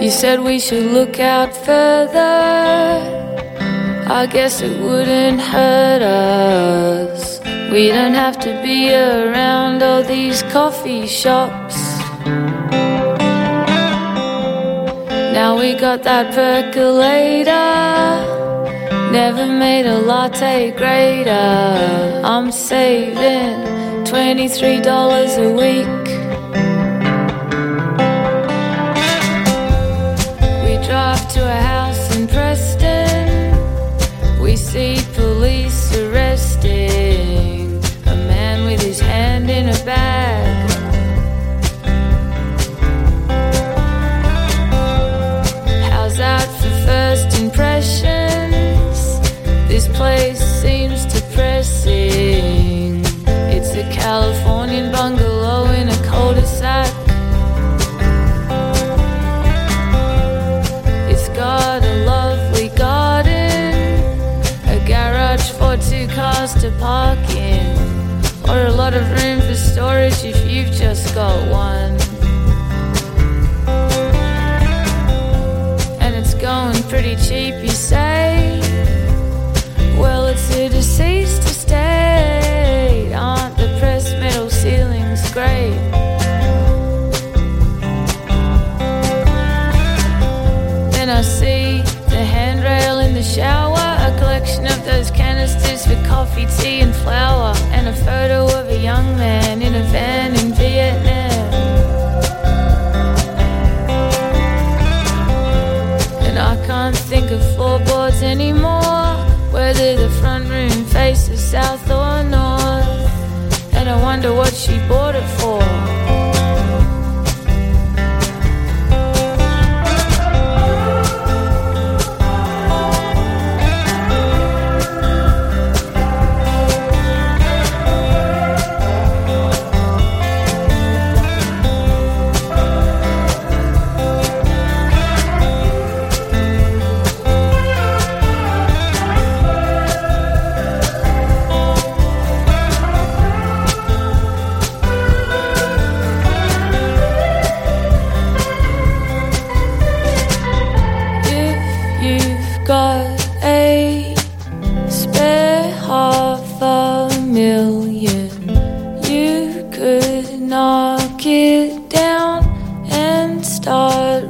You said we should look out further. I guess it wouldn't hurt us. We don't have to be around all these coffee shops. Now we got that percolator. Never made a latte greater. I'm saving $23 a week. Got one. And it's going pretty cheap, you say? Well, it's a deceased estate. Aren't the pressed metal ceilings great? Then I see the handrail in the shower, a collection of those canisters for coffee, tea, and flour, and a photo of anymore. Whether the front room faces south or north. And I wonder what she bought it for.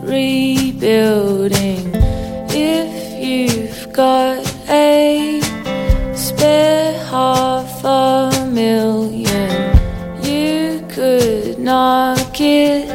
rebuilding. If you've got a spare half a million you could knock it